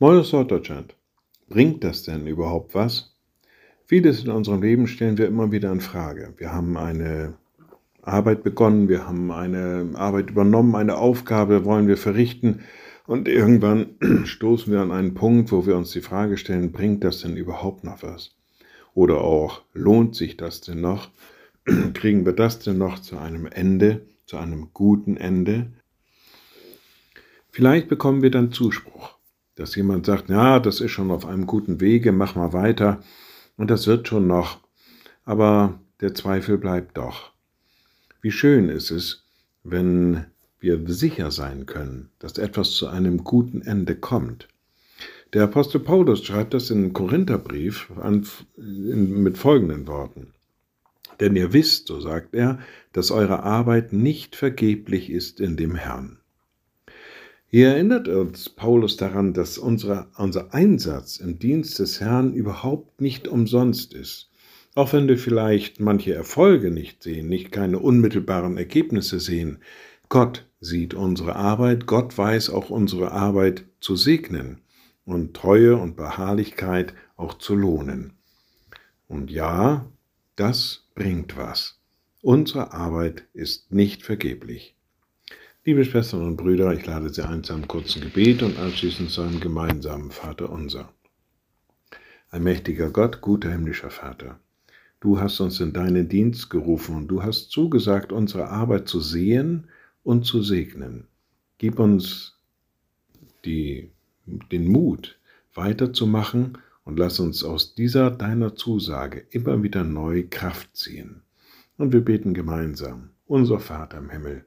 Moin aus Norddeutschland. Bringt das denn überhaupt was? Vieles in unserem Leben stellen wir immer wieder in Frage. Wir haben eine Arbeit begonnen, wir haben eine Arbeit übernommen, eine Aufgabe wollen wir verrichten und irgendwann stoßen wir an einen Punkt, wo wir uns die Frage stellen, bringt das denn überhaupt noch was? Oder auch, lohnt sich das denn noch? Kriegen wir das denn noch zu einem Ende, zu einem guten Ende? Vielleicht bekommen wir dann Zuspruch dass jemand sagt, ja, das ist schon auf einem guten Wege, mach mal weiter und das wird schon noch. Aber der Zweifel bleibt doch. Wie schön ist es, wenn wir sicher sein können, dass etwas zu einem guten Ende kommt. Der Apostel Paulus schreibt das in Korintherbrief an, in, mit folgenden Worten. Denn ihr wisst, so sagt er, dass eure Arbeit nicht vergeblich ist in dem Herrn. Hier erinnert uns Paulus daran, dass unsere, unser Einsatz im Dienst des Herrn überhaupt nicht umsonst ist. Auch wenn wir vielleicht manche Erfolge nicht sehen, nicht keine unmittelbaren Ergebnisse sehen, Gott sieht unsere Arbeit, Gott weiß auch unsere Arbeit zu segnen und Treue und Beharrlichkeit auch zu lohnen. Und ja, das bringt was. Unsere Arbeit ist nicht vergeblich. Liebe Schwestern und Brüder, ich lade Sie ein zu einem kurzen Gebet und anschließend zu einem gemeinsamen Vater unser. Allmächtiger Gott, guter himmlischer Vater, du hast uns in deinen Dienst gerufen und du hast zugesagt, unsere Arbeit zu sehen und zu segnen. Gib uns die, den Mut, weiterzumachen und lass uns aus dieser deiner Zusage immer wieder neu Kraft ziehen. Und wir beten gemeinsam, unser Vater im Himmel